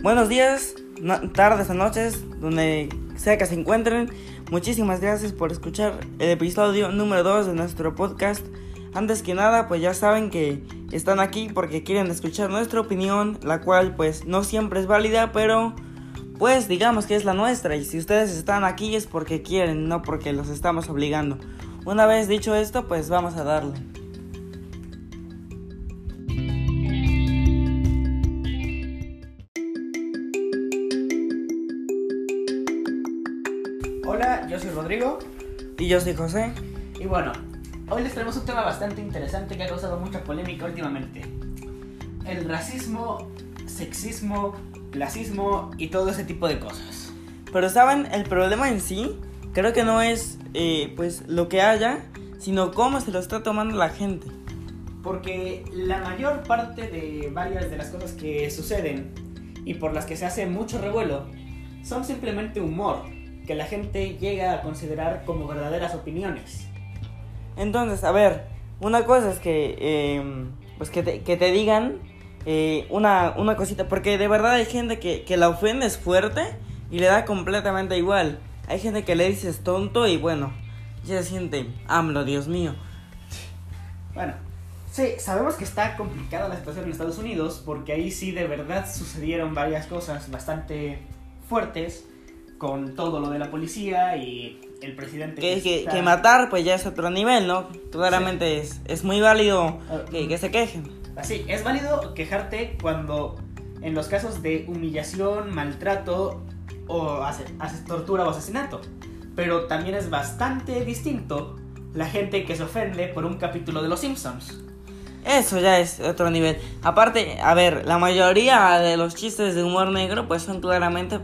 Buenos días, tardes o noches, donde sea que se encuentren. Muchísimas gracias por escuchar el episodio número 2 de nuestro podcast. Antes que nada, pues ya saben que están aquí porque quieren escuchar nuestra opinión, la cual pues no siempre es válida, pero pues digamos que es la nuestra. Y si ustedes están aquí es porque quieren, no porque los estamos obligando. Una vez dicho esto, pues vamos a darle. Rodrigo. Y yo soy José. Y bueno, hoy les traemos un tema bastante interesante que ha causado mucha polémica últimamente. El racismo, sexismo, clasismo y todo ese tipo de cosas. Pero saben, el problema en sí creo que no es eh, pues lo que haya, sino cómo se lo está tomando la gente. Porque la mayor parte de varias de las cosas que suceden y por las que se hace mucho revuelo son simplemente humor que la gente llega a considerar como verdaderas opiniones. Entonces, a ver, una cosa es que, em, pues que te, que te digan eh, una, una, cosita, porque de verdad hay gente que, que la ofende es fuerte y le da completamente igual. Hay gente que le dices tonto y bueno, ya se siente AMLO, Dios mío. Bueno, sí, sabemos que está complicada la situación en Estados Unidos porque ahí sí de verdad sucedieron varias cosas bastante fuertes con todo lo de la policía y el presidente. Que, que, matar, pues ya es otro nivel, ¿no? Claramente es, es muy válido ah, que, que se quejen. Así, es válido quejarte cuando en los casos de humillación, maltrato o haces tortura o asesinato. Pero también es bastante distinto la gente que se ofende por un capítulo de Los Simpsons. Eso ya es otro nivel. Aparte, a ver, la mayoría de los chistes de humor negro pues son claramente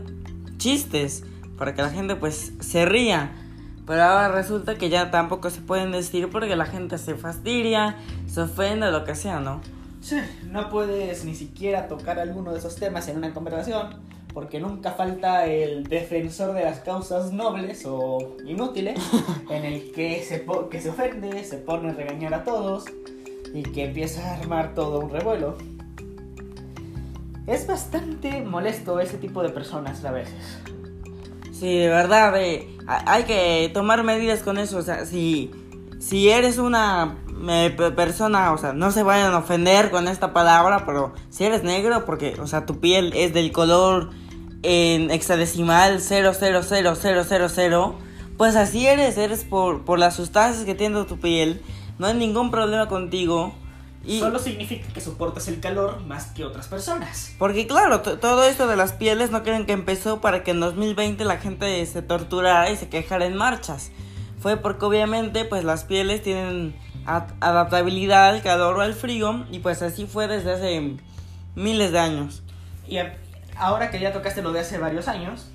chistes para que la gente pues se ría. Pero ahora resulta que ya tampoco se pueden decir porque la gente se fastidia, se ofende, lo que sea, ¿no? Sí, no puedes ni siquiera tocar alguno de esos temas en una conversación porque nunca falta el defensor de las causas nobles o inútiles en el que se, que se ofende, se pone a regañar a todos y que empieza a armar todo un revuelo. Es bastante molesto ese tipo de personas a veces. Sí, de verdad, eh, hay que tomar medidas con eso. O sea, si, si eres una persona, o sea, no se vayan a ofender con esta palabra, pero si eres negro, porque, o sea, tu piel es del color en hexadecimal 000000, pues así eres, eres por, por las sustancias que tiene tu piel. No hay ningún problema contigo. Solo significa que soportas el calor más que otras personas. Porque claro, todo esto de las pieles no creen que empezó para que en 2020 la gente se torturara y se quejara en marchas. Fue porque obviamente pues las pieles tienen adaptabilidad al calor o al frío y pues así fue desde hace miles de años. Y ahora que ya tocaste lo de hace varios años,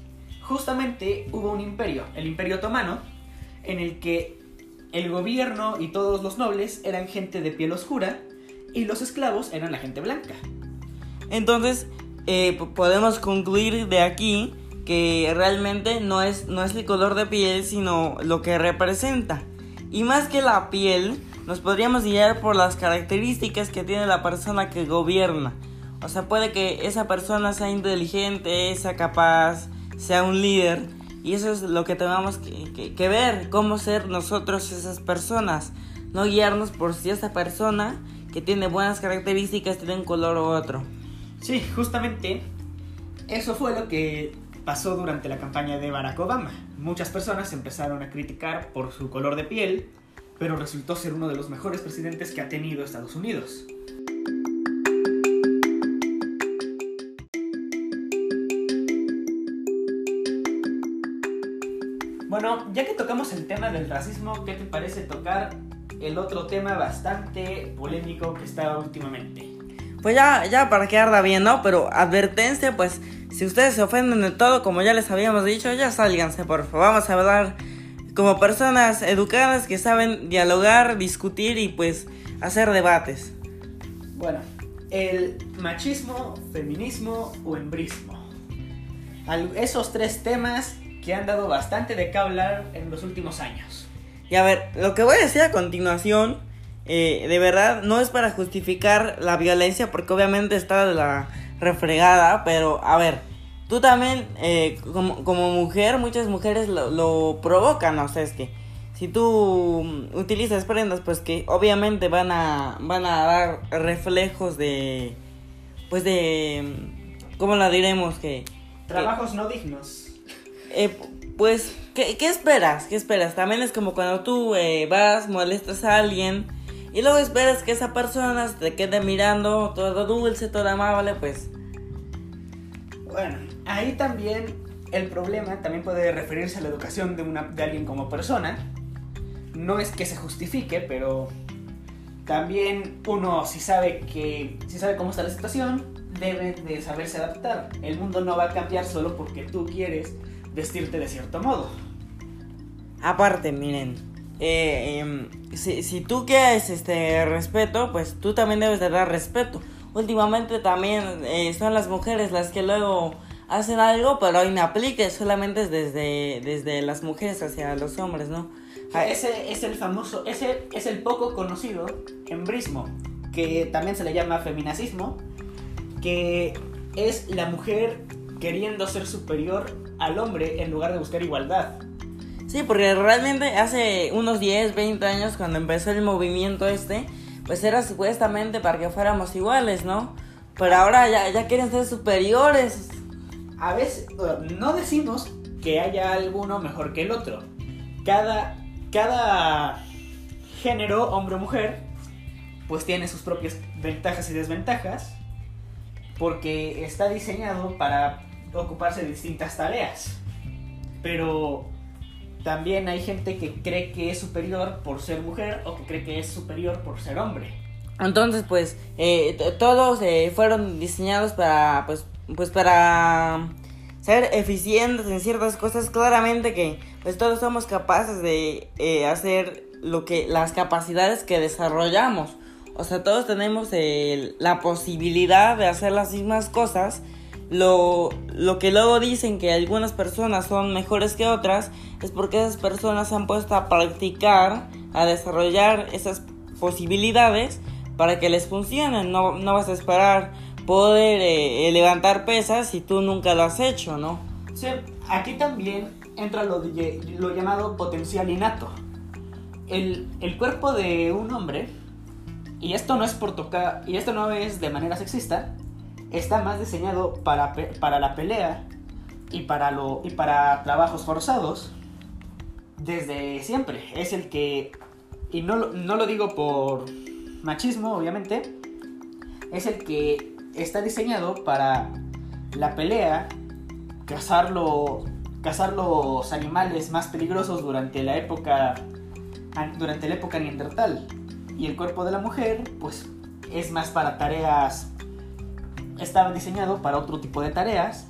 justamente hubo un imperio, el imperio otomano, en el que el gobierno y todos los nobles eran gente de piel oscura y los esclavos eran la gente blanca. Entonces, eh, podemos concluir de aquí que realmente no es, no es el color de piel, sino lo que representa. Y más que la piel, nos podríamos guiar por las características que tiene la persona que gobierna. O sea, puede que esa persona sea inteligente, sea capaz, sea un líder. Y eso es lo que tenemos que, que ver, cómo ser nosotros esas personas. No guiarnos por si esa persona que tiene buenas características tiene un color u otro. Sí, justamente eso fue lo que pasó durante la campaña de Barack Obama. Muchas personas empezaron a criticar por su color de piel, pero resultó ser uno de los mejores presidentes que ha tenido Estados Unidos. Bueno, ya que tocamos el tema del racismo, ¿qué te parece tocar el otro tema bastante polémico que está últimamente. Pues ya, ya para quedar bien, ¿no? Pero advertencia, pues si ustedes se ofenden de todo, como ya les habíamos dicho, ya sálganse, por favor. Vamos a hablar como personas educadas que saben dialogar, discutir y pues hacer debates. Bueno, el machismo, feminismo o embrismo. Esos tres temas que han dado bastante de qué hablar en los últimos años. Y a ver, lo que voy a decir a continuación, eh, de verdad, no es para justificar la violencia, porque obviamente está a la, refregada, pero a ver, tú también, eh, como, como, mujer, muchas mujeres lo, lo, provocan, o sea, es que si tú utilizas prendas, pues que obviamente van a, van a dar reflejos de, pues de, ¿cómo la diremos? Que... Trabajos no dignos. Eh, pues, ¿qué, ¿qué, esperas? ¿Qué esperas? También es como cuando tú eh, vas, molestas a alguien y luego esperas que esa persona se te quede mirando todo dulce, todo amable, pues... Bueno, ahí también el problema también puede referirse a la educación de, una, de alguien como persona. No es que se justifique, pero también uno si sabe que si sabe cómo está la situación debe de saberse adaptar. El mundo no va a cambiar solo porque tú quieres vestirte de cierto modo. Aparte, miren, eh, em, si, si, tú quieres este respeto, pues tú también debes de dar respeto. Últimamente también eh, son las mujeres las que luego hacen algo, pero inaplique solamente desde, desde las mujeres hacia los hombres, ¿no? Ese es el famoso, ese es el poco conocido embrismo, que también se le llama feminacismo, que es la mujer queriendo ser superior al hombre en lugar de buscar igualdad. Sí, porque realmente hace unos 10, 20 años cuando empezó el movimiento este, pues era supuestamente para que fuéramos iguales, ¿no? Pero ahora ya, ya quieren ser superiores. A veces, no decimos que haya alguno mejor que el otro. Cada, cada género, hombre o mujer, pues tiene sus propias ventajas y desventajas, porque está diseñado para ocuparse de distintas tareas. Pero también hay gente que cree que es superior por ser mujer o que cree que es superior por ser hombre. Entonces, pues, eh, todos eh, fueron diseñados para, pues, pues para ser eficientes en ciertas cosas. Claramente que, pues, todos somos capaces de eh, hacer lo que, las capacidades que desarrollamos. O sea, todos tenemos la posibilidad de hacer las mismas cosas lo, lo que luego dicen que algunas personas son mejores que otras es porque esas personas se han puesto a practicar, a desarrollar esas posibilidades para que les funcionen. No, no vas a esperar poder eh, eh, levantar pesas si tú nunca lo has hecho, ¿no? Sí, aquí también entra lo, lo llamado potencial innato. El, el cuerpo de un hombre, y esto no es por tocar, y esto no es de manera sexista, está más diseñado para, para la pelea y para, lo, y para trabajos forzados desde siempre. Es el que, y no, no lo digo por machismo, obviamente, es el que está diseñado para la pelea, cazar, cazar los animales más peligrosos durante la época durante la época neandertal. Y el cuerpo de la mujer, pues, es más para tareas estaba diseñado para otro tipo de tareas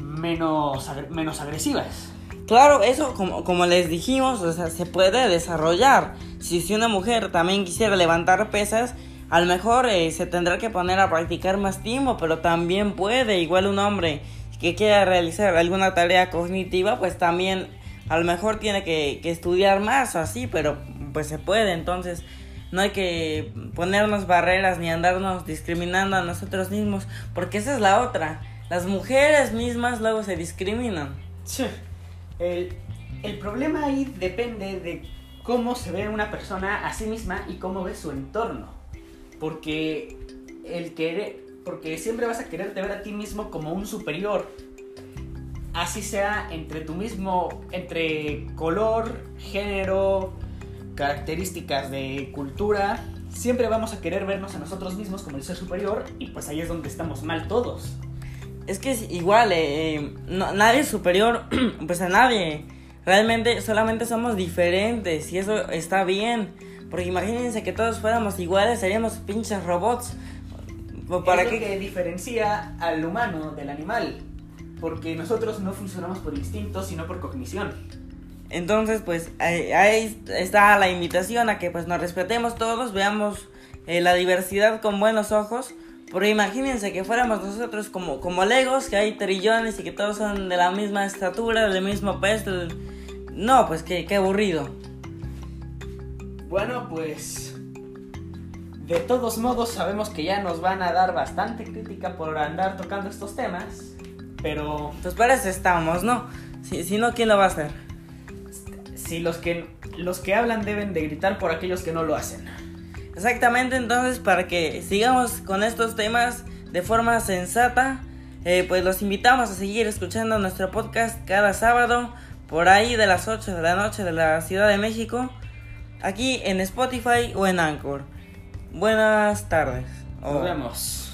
menos, menos agresivas. Claro, eso como, como, les dijimos, o sea, se puede desarrollar. Si, si una mujer también quisiera levantar pesas, a lo mejor eh, se tendrá que poner a practicar más tiempo, pero también puede. Igual un hombre que quiera realizar alguna tarea cognitiva, pues también a lo mejor tiene que, que estudiar más así, pero pues se puede. Entonces, no hay que ponernos barreras ni andarnos discriminando a nosotros mismos, porque esa es la otra. Las mujeres mismas luego se discriminan. El, el problema ahí depende de cómo se ve una persona a sí misma y cómo ve su entorno. Porque el querer, porque siempre vas a quererte ver a ti mismo como un superior. Así sea entre tu mismo, entre color, género, características de cultura, siempre vamos a querer vernos a nosotros mismos como el ser superior y pues ahí es donde estamos mal todos. Es que es igual, eh, eh, nadie es superior pues a nadie. Realmente solamente somos diferentes y eso está bien. Porque imagínense que todos fuéramos iguales, seríamos pinches robots. ¿Para es que diferencia al humano del animal. Porque nosotros no funcionamos por instinto, sino por cognición. Entonces, pues ahí, está la invitación a que pues nos respetemos todos, veamos eh, la diversidad con buenos ojos. Porque imagínense que fuéramos nosotros como, como legos, que hay trillones y que todos son de la misma estatura, del mismo peso. No, pues qué, qué aburrido. Bueno, pues De todos modos, sabemos que ya nos van a dar bastante crítica por andar tocando estos temas, pero Pues para eso estamos, ¿no? Si, si no, ¿quién lo va a hacer? Si los que los que hablan deben de gritar por aquellos que no lo hacen. Exactamente, entonces para que sigamos con estos temas de forma sensata, eh, pues los invitamos a seguir escuchando nuestro podcast cada sábado por ahí de las 8 de la noche de la Ciudad de México, aquí en Spotify o en Anchor. Buenas tardes. Nos O- vemos.